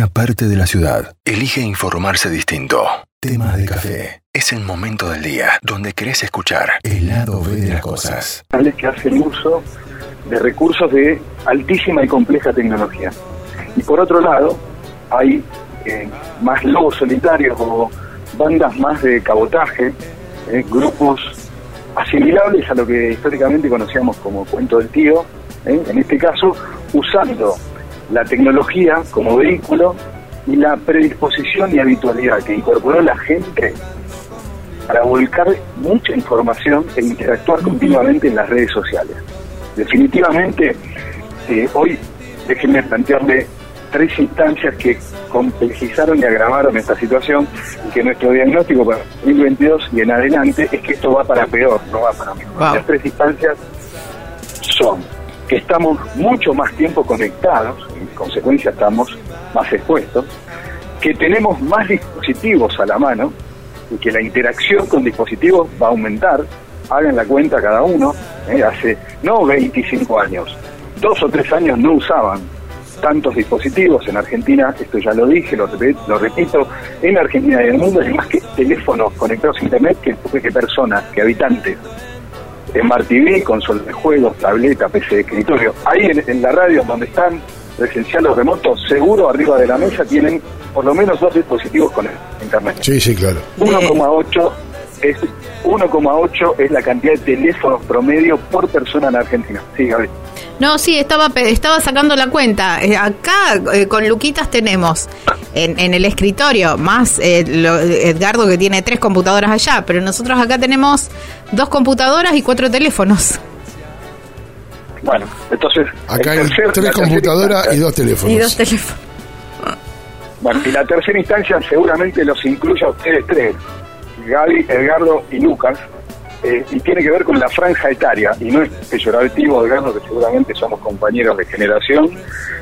una parte de la ciudad elige informarse distinto. Temas de café. Es el momento del día donde querés escuchar el lado B de las cosas. que hacen uso de recursos de altísima y compleja tecnología. Y por otro lado, hay eh, más lobos solitarios o bandas más de cabotaje, eh, grupos asimilables a lo que históricamente conocíamos como cuento del tío, eh, en este caso usando la tecnología como vehículo y la predisposición y habitualidad que incorporó la gente para volcar mucha información e interactuar continuamente en las redes sociales. Definitivamente, eh, hoy déjenme plantearle tres instancias que complejizaron y agravaron esta situación y que nuestro diagnóstico para 2022 y en adelante es que esto va para peor, no va para mejor. Las tres instancias son que estamos mucho más tiempo conectados, en consecuencia estamos más expuestos, que tenemos más dispositivos a la mano y que la interacción con dispositivos va a aumentar, hagan la cuenta cada uno, ¿eh? hace no 25 años, dos o tres años no usaban tantos dispositivos en Argentina, esto ya lo dije, lo, repito, en Argentina y en el mundo hay más que teléfonos conectados a internet que personas, que habitantes. Smart TV, consola de juegos, tableta, PC de escritorio. Ahí en, la radio donde están presenciales remotos, seguro arriba de la mesa tienen por lo menos dos dispositivos con internet. Sí, sí, claro. 1,8 es 1,8 es la cantidad de teléfonos promedio por persona en Argentina. Sí, Gaby. No, sí, estaba, estaba sacando la cuenta. Eh, acá eh, con Luquitas tenemos en, el escritorio, más eh, Edgardo que tiene tres computadoras allá, pero nosotros acá tenemos dos computadoras y cuatro teléfonos. Bueno, entonces... Acá hay tres computadoras y dos teléfonos. Y dos teléfonos. Bueno, y la tercera instancia seguramente los incluye a ustedes tres, Gaby, Edgardo y Lucas, eh, y tiene que ver con la franja etaria, y no es peyorativo, digamos, que seguramente somos compañeros de generación,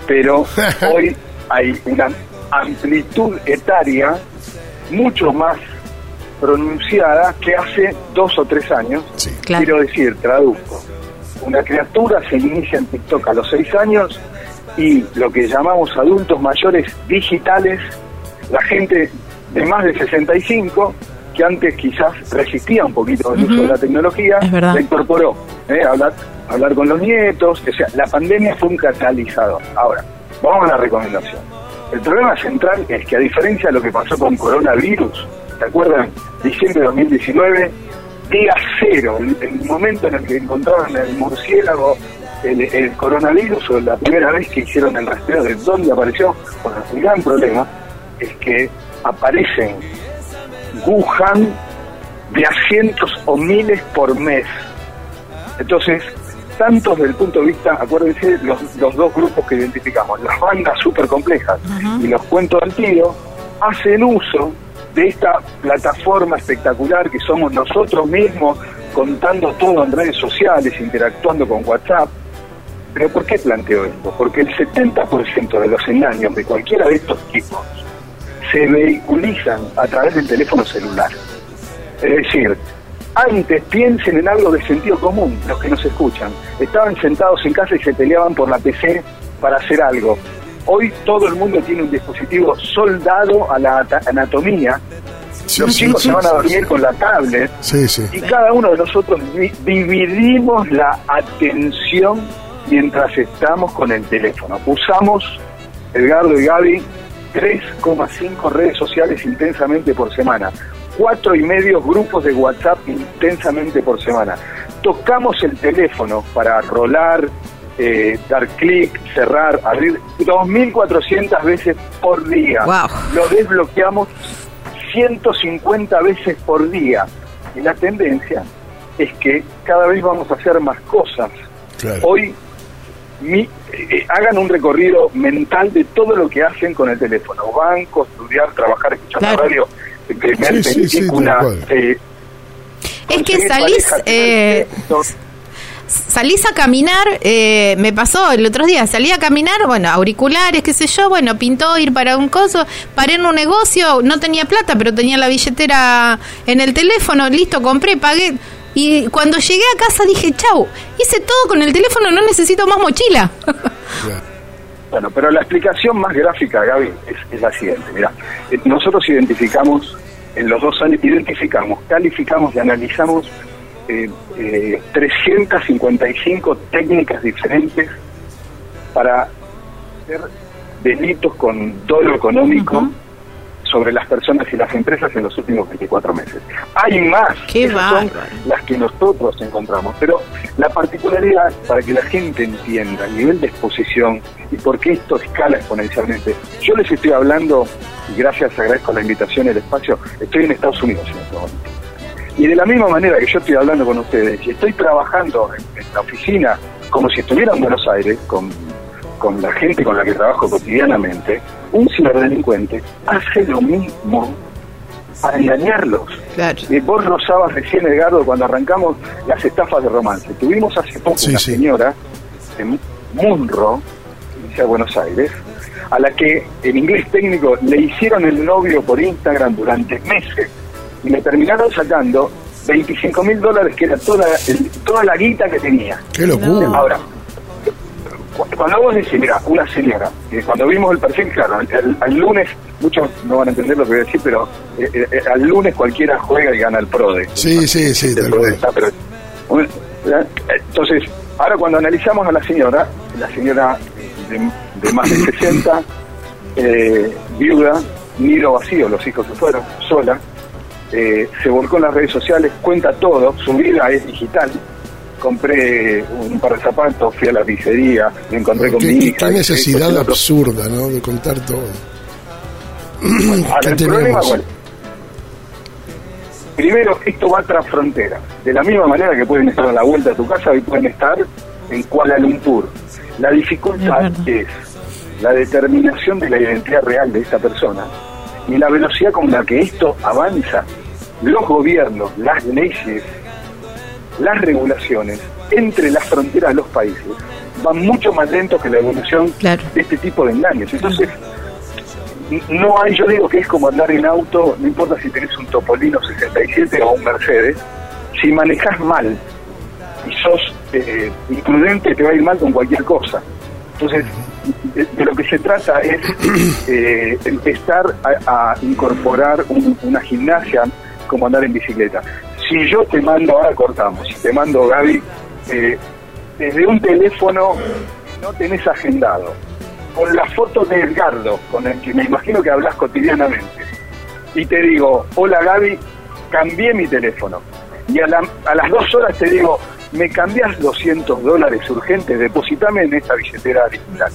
pero hoy hay una amplitud etaria mucho más pronunciada que hace dos o tres años. Quiero decir, traduzco, una criatura se inicia en TikTok a los seis años y lo que llamamos adultos mayores digitales, la gente de más de 65 que antes quizás resistía un poquito el uso de la tecnología, la incorporó. ¿eh? Hablar, hablar con los nietos, o sea, la pandemia fue un catalizador. Ahora, vamos a la recomendación. El problema central es que a diferencia de lo que pasó con coronavirus, ¿te acuerdan? Diciembre de 2019, día cero, el, momento en el que encontraron el murciélago, el, coronavirus, o la primera vez que hicieron el rastreo de dónde apareció, bueno, el gran problema es que aparecen Wuhan de a cientos o miles por mes. Entonces, tanto desde el punto de vista, acuérdense, los, los dos grupos que identificamos, las bandas súper complejas y los cuentos del tío, hacen uso de esta plataforma espectacular que somos nosotros mismos, contando todo en redes sociales, interactuando con WhatsApp. Pero ¿por qué planteo esto? Porque el 70% de los engaños de cualquiera de estos tipos se vehiculizan a través del teléfono celular. Es decir, antes piensen en algo de sentido común, los que nos escuchan. Estaban sentados en casa y se peleaban por la PC para hacer algo. Hoy todo el mundo tiene un dispositivo soldado a la anatomía. los chicos se van a dormir con la tablet. y cada uno de nosotros dividimos la atención mientras estamos con el teléfono. Usamos, Edgardo y Gaby, 3,5 redes sociales intensamente por semana, cuatro y medio grupos de WhatsApp intensamente por semana. Tocamos el teléfono para rolar, eh, dar clic, cerrar, abrir 2.400 veces por día. Lo desbloqueamos 150 veces por día. Y la tendencia es que cada vez vamos a hacer más cosas. Hoy mi, eh, hagan un recorrido mental de todo lo que hacen con el teléfono. Banco, estudiar, trabajar, escuchar la radio, primer película. Eh, es que salís... Eh, salís a caminar, eh, me pasó el otro día, salí a caminar, bueno, auriculares, qué sé yo, bueno, pintó ir para un coso, paré en un negocio, no tenía plata, pero tenía la billetera en el teléfono, listo, compré, pagué, y cuando llegué a casa dije, chau, hice todo con el teléfono, no necesito más mochila. Bueno, pero la explicación más gráfica, Gaby, es, la siguiente. Mira, eh, nosotros identificamos, en los dos años, identificamos, calificamos y analizamos eh, 355 eh, técnicas diferentes para hacer delitos con dolo económico sobre las personas y las empresas en los últimos 24 meses. Hay más, que son las que nosotros encontramos, pero la particularidad, para que la gente entienda el nivel de exposición y por qué esto escala exponencialmente, yo les estoy hablando, y gracias, agradezco la invitación y el espacio, estoy en Estados Unidos en este momento. Y de la misma manera que yo estoy hablando con ustedes y estoy trabajando en, en la oficina como si estuviera en Buenos Aires, con con la gente con la que trabajo cotidianamente, un ciberdelincuente hace lo mismo para engañarlos. Claro. Y vos rozabas recién, Edgardo, cuando arrancamos las estafas de romance. Tuvimos hace poco una señora en Munro, en Buenos Aires, a la que en inglés técnico le hicieron el novio por Instagram durante meses y le terminaron sacando 25 mil dólares, que era toda, toda la guita que tenía. ¡Qué locura! Ahora, cuando vos decís, mira, una señora, cuando vimos el perfil, claro, al lunes, muchos no van a entender lo que voy a decir, pero eh, eh, eh, al lunes cualquiera juega y gana el PRODE. Sí, sí, sí. entonces, ahora cuando analizamos a la señora, la señora de, más de 60, viuda, nido vacío, los hijos se fueron, sola, se volcó en las redes sociales, cuenta todo, su vida es digital, compré un par de zapatos, fui a la pizzería, me encontré con mi hija. Qué necesidad absurda, ¿no? De contar todo. ¿Qué tenemos? primero, esto va tras frontera. De la misma manera que pueden estar a la vuelta de tu casa, y pueden estar en Kuala Lumpur. La dificultad es la determinación de la identidad real de esta persona y la velocidad con la que esto avanza. Los gobiernos, las leyes, las regulaciones entre las fronteras de los países van mucho más lento que la evolución de este tipo de engaños. Entonces, no hay, yo digo que es como andar en auto, no importa si tenés un Topolino 67 o un Mercedes, si manejas mal y sos eh, imprudente, te va a ir mal con cualquier cosa. Entonces, de, lo que se trata es eh, empezar a, incorporar una gimnasia como andar en bicicleta si yo te mando, ahora cortamos, si te mando, Gaby, eh, desde un teléfono no tenés agendado, con la foto de Edgardo, con el que me imagino que hablas cotidianamente, y te digo, hola Gaby, cambié mi teléfono. Y a, las dos horas te digo, me cambias 200 dólares urgentes, depositame en esta billetera digital.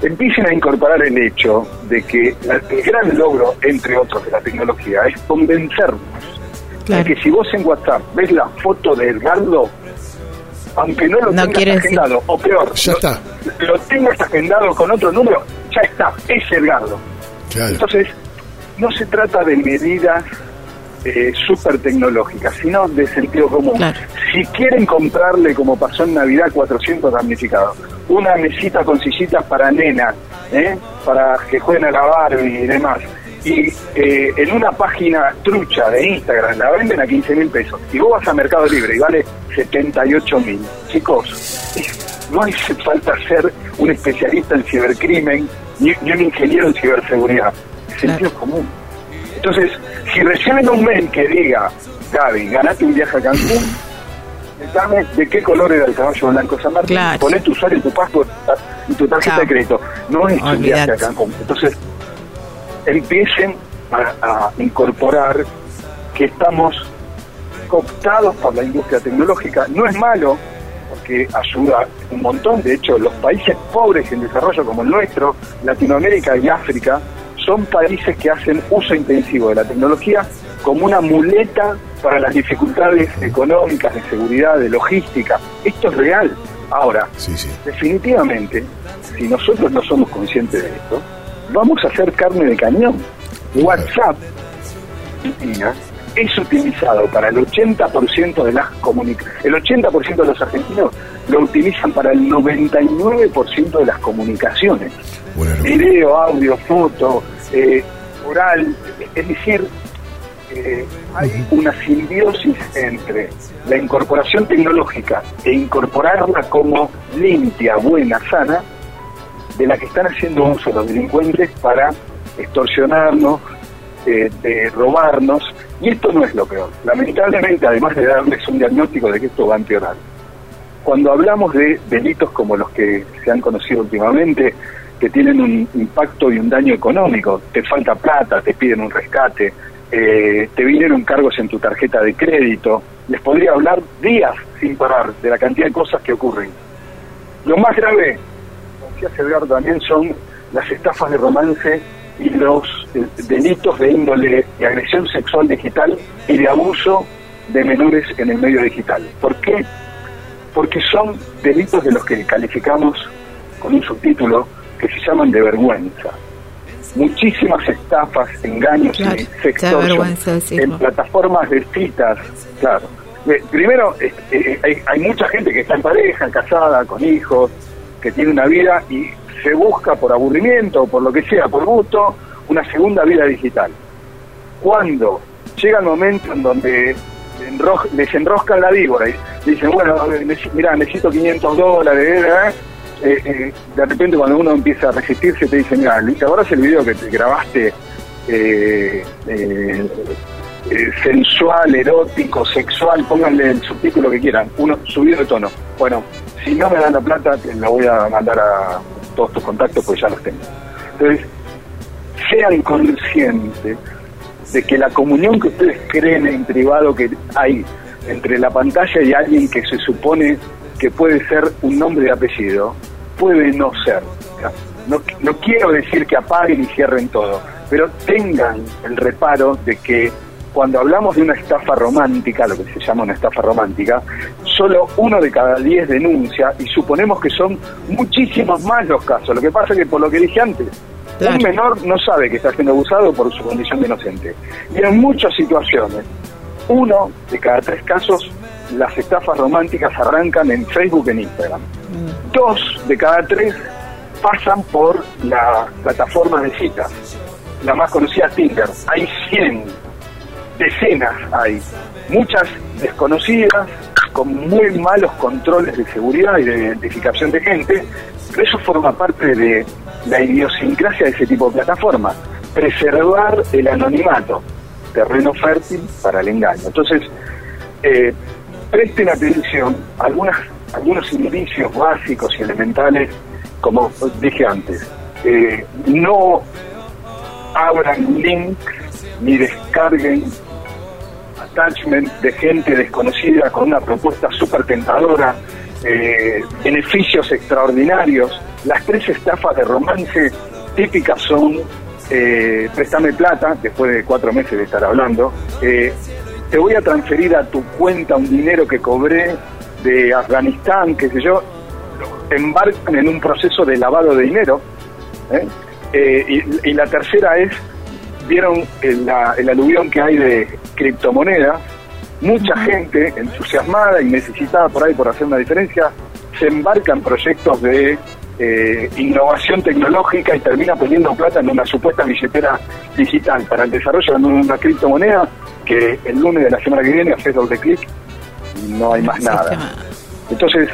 Empiecen a incorporar el hecho de que el gran logro, entre otros, de la tecnología es convencernos que si vos en WhatsApp ves la foto de Edgardo, aunque no lo tengas agendado, o peor, ya lo, está. lo tengas agendado con otro número, ya está, es Edgardo. Entonces, no se trata de medidas eh, súper tecnológicas, sino de sentido común. Si quieren comprarle, como pasó en Navidad, 400 damnificados, una mesita con sillitas para nena, ¿eh? para que jueguen a la Barbie y demás, y eh, en una página trucha de Instagram la venden a 15 mil pesos y vos vas a Mercado Libre y vale 78 mil. Chicos, no hace falta ser un especialista en cibercrimen ni, un ingeniero en ciberseguridad. Sentido común. Entonces, si reciben un mail que diga, Gaby, ganate un viaje a Cancún, dame de qué color era el caballo blanco San Martín, claro. poné tu usuario tu password y tu tarjeta de crédito. No es un viaje a Cancún. Entonces, empiecen a, incorporar que estamos cooptados por la industria tecnológica. No es malo, porque ayuda un montón. De hecho, los países pobres en desarrollo como el nuestro, Latinoamérica y África, son países que hacen uso intensivo de la tecnología como una muleta para las dificultades económicas, de seguridad, de logística. Esto es real. Ahora, definitivamente, si nosotros no somos conscientes de esto, vamos a hacer carne de cañón. WhatsApp es utilizado para el 80% de las comunicaciones, el 80% de los argentinos lo utilizan para el 99% de las comunicaciones. Video, audio, foto, eh, oral, es decir, eh, hay una simbiosis entre la incorporación tecnológica e incorporarla como limpia, buena, sana, de la que están haciendo uso los delincuentes para extorsionarnos, eh, robarnos, y esto no es lo peor. Lamentablemente, además de darles un diagnóstico de que esto va a empeorar, cuando hablamos de delitos como los que se han conocido últimamente, que tienen un impacto y un daño económico, te falta plata, te piden un rescate, eh, te vinieron cargos en tu tarjeta de crédito, les podría hablar días sin parar de la cantidad de cosas que ocurren. Lo más grave, como decía Edgar, también son las estafas de romance y los eh, delitos de índole de agresión sexual digital y de abuso de menores en el medio digital. ¿Por qué? Porque son delitos de los que calificamos con un subtítulo que se llaman de vergüenza. Muchísimas estafas, engaños sextorsión en plataformas de citas, claro. Eh, primero, eh, hay, hay mucha gente que está en pareja, casada, con hijos, que tiene una vida y se busca por aburrimiento por lo que sea, por gusto, una segunda vida digital. Cuando llega el momento en donde les enroscan la víbora y dicen, bueno, mira, necesito 500 dólares, ¿eh? Eh, eh, de repente cuando uno empieza a resistirse te dicen, mira, ahora es el video que te grabaste sensual, erótico, sexual, pónganle el subtítulo que quieran, uno subido de tono. Bueno, si no me dan la plata, te la voy a mandar a todos tus contactos, pues ya los tengo. Entonces, sean conscientes de que la comunión que ustedes creen en privado que hay entre la pantalla y alguien que se supone que puede ser un nombre de apellido, puede no ser. No, no quiero decir que apaguen y cierren todo, pero tengan el reparo de que cuando hablamos de una estafa romántica, lo que se llama una estafa romántica, solo uno de cada diez denuncia y suponemos que son muchísimos más los casos. Lo que pasa es que, por lo que dije antes, un menor no sabe que está siendo abusado por su condición de inocente. Y en muchas situaciones, uno de cada tres casos, las estafas románticas arrancan en Facebook y en Instagram. Mm. Dos de cada tres pasan por la plataforma de citas. La más conocida Tinder. Hay 100 decenas hay, muchas desconocidas, con muy malos controles de seguridad y de identificación de gente, pero eso forma parte de la idiosincrasia de ese tipo de plataformas, preservar el anonimato, terreno fértil para el engaño. Entonces, eh, presten atención a algunos indicios básicos y elementales, como dije antes. Eh, no abran links ni descarguen de gente desconocida con una propuesta súper tentadora, eh, beneficios extraordinarios. Las tres estafas de romance típicas son eh, préstame plata, después de cuatro meses de estar hablando, eh, te voy a transferir a tu cuenta un dinero que cobré de Afganistán, qué sé yo, embarcan en un proceso de lavado de dinero. y, la tercera es vieron el, el aluvión que hay de criptomonedas, mucha gente entusiasmada y necesitada por ahí por hacer una diferencia, se embarca en proyectos de eh, innovación tecnológica y termina poniendo plata en una supuesta billetera digital para el desarrollo de una criptomoneda que el lunes de la semana que viene hace doble clic y no hay más nada. Entonces,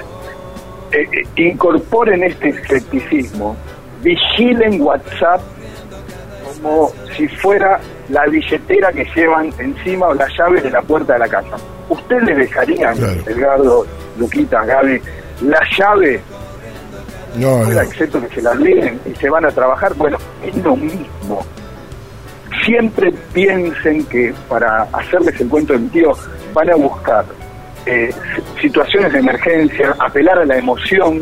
eh, eh, incorporen este escepticismo, vigilen WhatsApp como si fuera la billetera que llevan encima o las llaves de la puerta de la casa. ¿Usted le dejarían, Edgardo, Luquita, Gaby, la llave? No, excepto que se la leen y se van a trabajar. Bueno, es lo mismo. Siempre piensen que para hacerles el cuento del tío van a buscar eh, situaciones de emergencia, apelar a la emoción.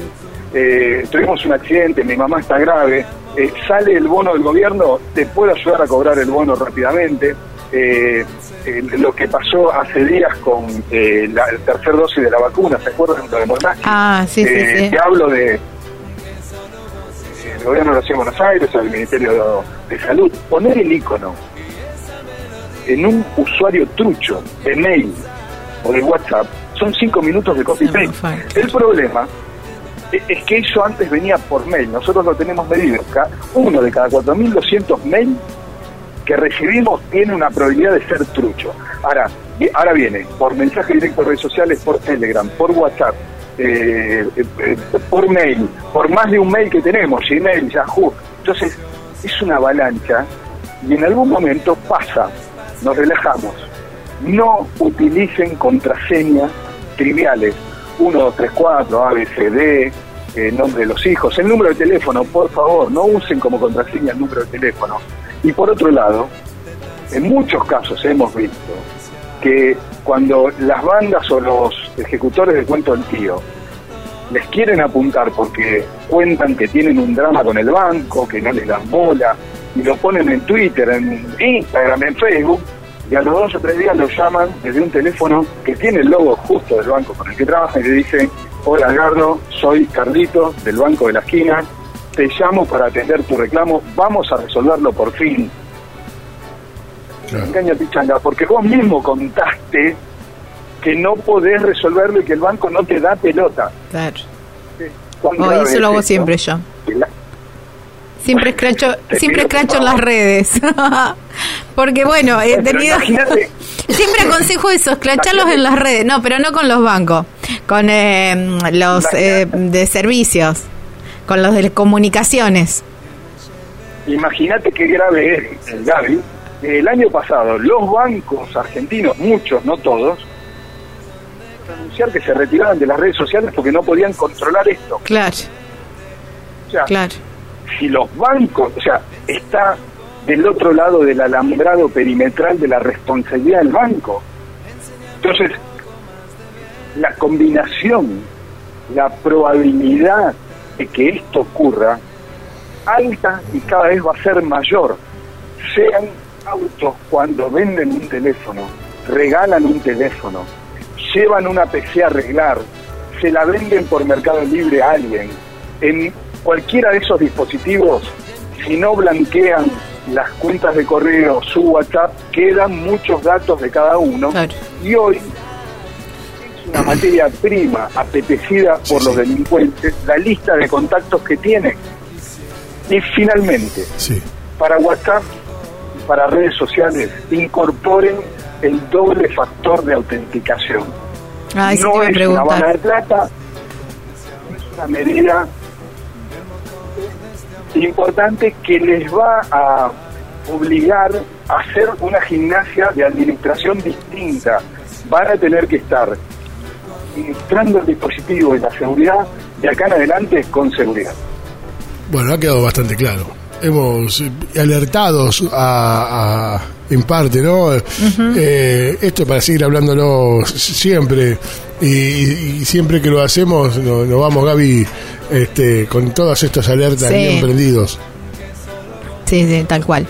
Eh, tuvimos un accidente, mi mamá está grave, eh, sale el bono del gobierno, te puede ayudar a cobrar el bono rápidamente. Eh, eh, lo que pasó hace días con la tercera dosis de la vacuna, ¿se acuerdan lo de Ah, sí, sí, sí. Te hablo de el gobierno de la Ciudad de Buenos Aires, el Ministerio de Salud, poner el icono en un usuario trucho de mail o de WhatsApp son cinco minutos de copy paste. El problema es que eso antes venía por mail, nosotros lo tenemos medido. Uno de cada 4.200 mail que recibimos tiene una probabilidad de ser trucho. Ahora, ahora viene por mensaje directo redes sociales, por Telegram, por WhatsApp. eh, eh, por mail, por más de un mail que tenemos, Gmail, Yahoo. Entonces, es una avalancha y en algún momento pasa, nos relajamos. No utilicen contraseñas triviales, 1, 2, 3, 4, ABCD, el nombre de los hijos, el número de teléfono, por favor, no usen como contraseña el número de teléfono. Y por otro lado, en muchos casos hemos visto que cuando las bandas o los ejecutores del cuento del tío les quieren apuntar porque cuentan que tienen un drama con el banco, que no les dan bola, y lo ponen en Twitter, en Instagram, en Facebook, y a los dos o tres días lo llaman desde un teléfono que tiene el logo justo del banco con el que trabajan y le dicen, hola Edgardo, soy Carlito del Banco de la Esquina, te llamo para atender tu reclamo, vamos a resolverlo por fin. Engaña pichanga, porque vos mismo contaste que no podés resolverlo y que el banco no te da pelota. Claro. Oh, eso lo hago siempre yo. Siempre escracho, siempre escracho en las redes. Porque bueno, he tenido... siempre aconsejo eso, escracharlos en las redes. No, pero no con los bancos, con eh, los eh, de servicios, con los de comunicaciones. Imagínate qué grave es el Gaby. El año pasado, los bancos argentinos, muchos, no todos, anunciar que se retiraban de las redes sociales porque no podían controlar esto. Claro. claro si los bancos, o sea, está del otro lado del alambrado perimetral de la responsabilidad del banco. Entonces, la combinación, la probabilidad de que esto ocurra, alta y cada vez va a ser mayor. Sean autos cuando venden un teléfono, regalan un teléfono, llevan una PC a arreglar, se la venden por Mercado Libre a alguien, en cualquiera de esos dispositivos, si no blanquean las cuentas de correo, su WhatsApp, quedan muchos datos de cada uno. Y hoy es una materia prima apetecida por los delincuentes, la lista de contactos que tienen. Y finalmente, para WhatsApp, para redes sociales, incorporen el doble factor de autenticación. no es una bala de plata, es una medida importante que les va a obligar a hacer una gimnasia de administración distinta. Van a tener que estar administrando el dispositivo de la seguridad de acá en adelante con seguridad. Bueno, ha quedado bastante claro. Hemos alertados a, en parte, ¿no? Eh, esto para seguir hablándolo siempre y, siempre que lo hacemos nos, vamos, Gaby, este, con todas estas alertas bien prendidos. Sí, sí, tal cual.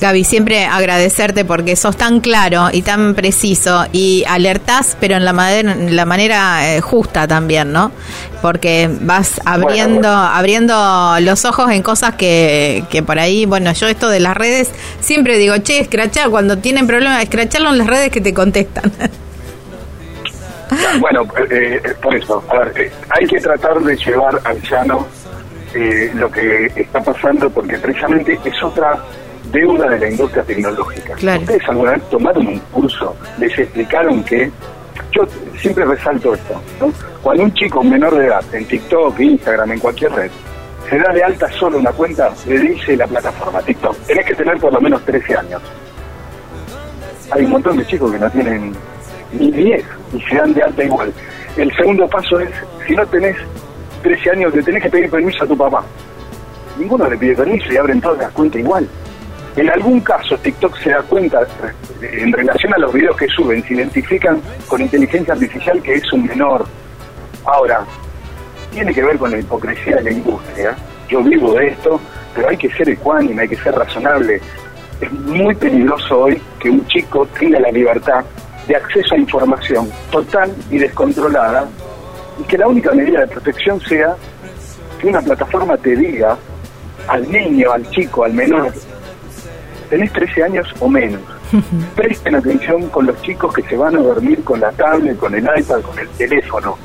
Gaby, siempre agradecerte porque sos tan claro y tan preciso y alertás, pero en la, la manera eh, justa también, ¿no? Porque vas abriendo abriendo los ojos en cosas que, que por ahí, bueno, yo esto de las redes siempre digo, che, escrachar, cuando tienen problemas, escracharlo en las redes que te contestan. Bueno, eh, eh, por eso, a ver, hay que tratar de llevar al llano lo que está pasando porque precisamente es otra deuda de la industria tecnológica. ¿Ustedes alguna vez tomaron un curso? ¿Les explicaron que yo siempre resalto esto, ¿no? Cuando un chico menor de edad, en TikTok, Instagram, en cualquier red, se da de alta solo una cuenta, le dice la plataforma TikTok, tenés que tener por lo menos 13 años. Hay un montón de chicos que no tienen ni 10 y se dan de alta igual. El segundo paso es, si no tenés 13 años, le tenés que pedir permiso a tu papá. Ninguno le pide permiso y abren todas las cuentas igual. En algún caso TikTok se da cuenta eh, en relación a los videos que suben, se identifican con inteligencia artificial que es un menor. Ahora, tiene que ver con la hipocresía de la industria. Yo vivo de esto, pero hay que ser ecuánime, hay que ser razonable. Es muy peligroso hoy que un chico tenga la libertad de acceso a información total y descontrolada y que la única medida de protección sea que una plataforma te diga al niño, al chico, al menor, tenés 13 años o menos. Presten atención con los chicos que se van a dormir con la tablet, con el iPad, con el teléfono.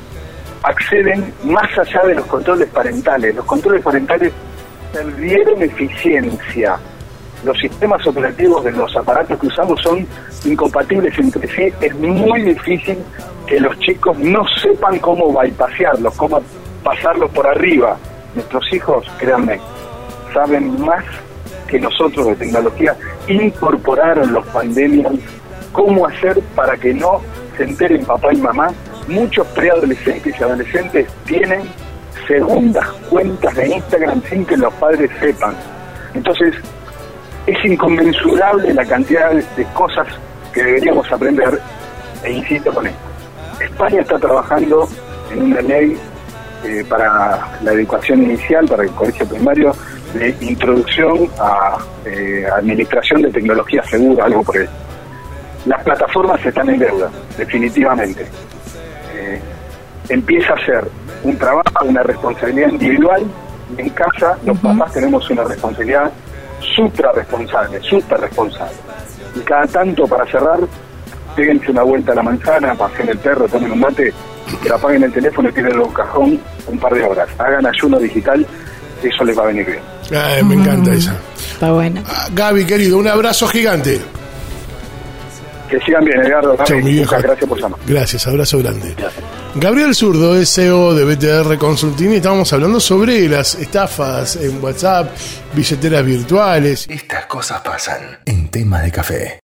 Acceden más allá de los controles parentales. Los controles parentales perdieron eficiencia. Los sistemas operativos de los aparatos que usamos son incompatibles entre sí. Es muy difícil que los chicos no sepan cómo bypasearlos, cómo pasarlos por arriba. Nuestros hijos, créanme, saben más que nosotros de tecnología, incorporaron los pandemias, cómo hacer para que no se enteren papá y mamá. Muchos preadolescentes y adolescentes tienen segundas cuentas de Instagram sin que los padres sepan. Entonces, es inconmensurable la cantidad de cosas que deberíamos aprender, e insisto con esto. España está trabajando en una ley eh, para la educación inicial, para el colegio primario, de introducción a eh, administración de tecnología segura, algo por eso. Las plataformas están en deuda, definitivamente. Eh, empieza a ser un trabajo, una responsabilidad individual. En casa los papás tenemos una responsabilidad supra responsable, super responsable. Y cada tanto para cerrar, péguense una vuelta a la manzana, pasen el perro, tomen un mate, pero apaguen el teléfono y tienen un cajón un par de horas. Hagan ayuno digital, eso les va a venir bien. me encanta esa. Está bueno. Ah, Gaby, querido, un abrazo gigante. Que sigan bien, Edgardo. gracias por llamar. Gracias, abrazo grande. Gabriel Zurdo es CEO de BTR Consulting y estábamos hablando sobre las estafas en WhatsApp, billeteras virtuales. Estas cosas pasan en tema de café.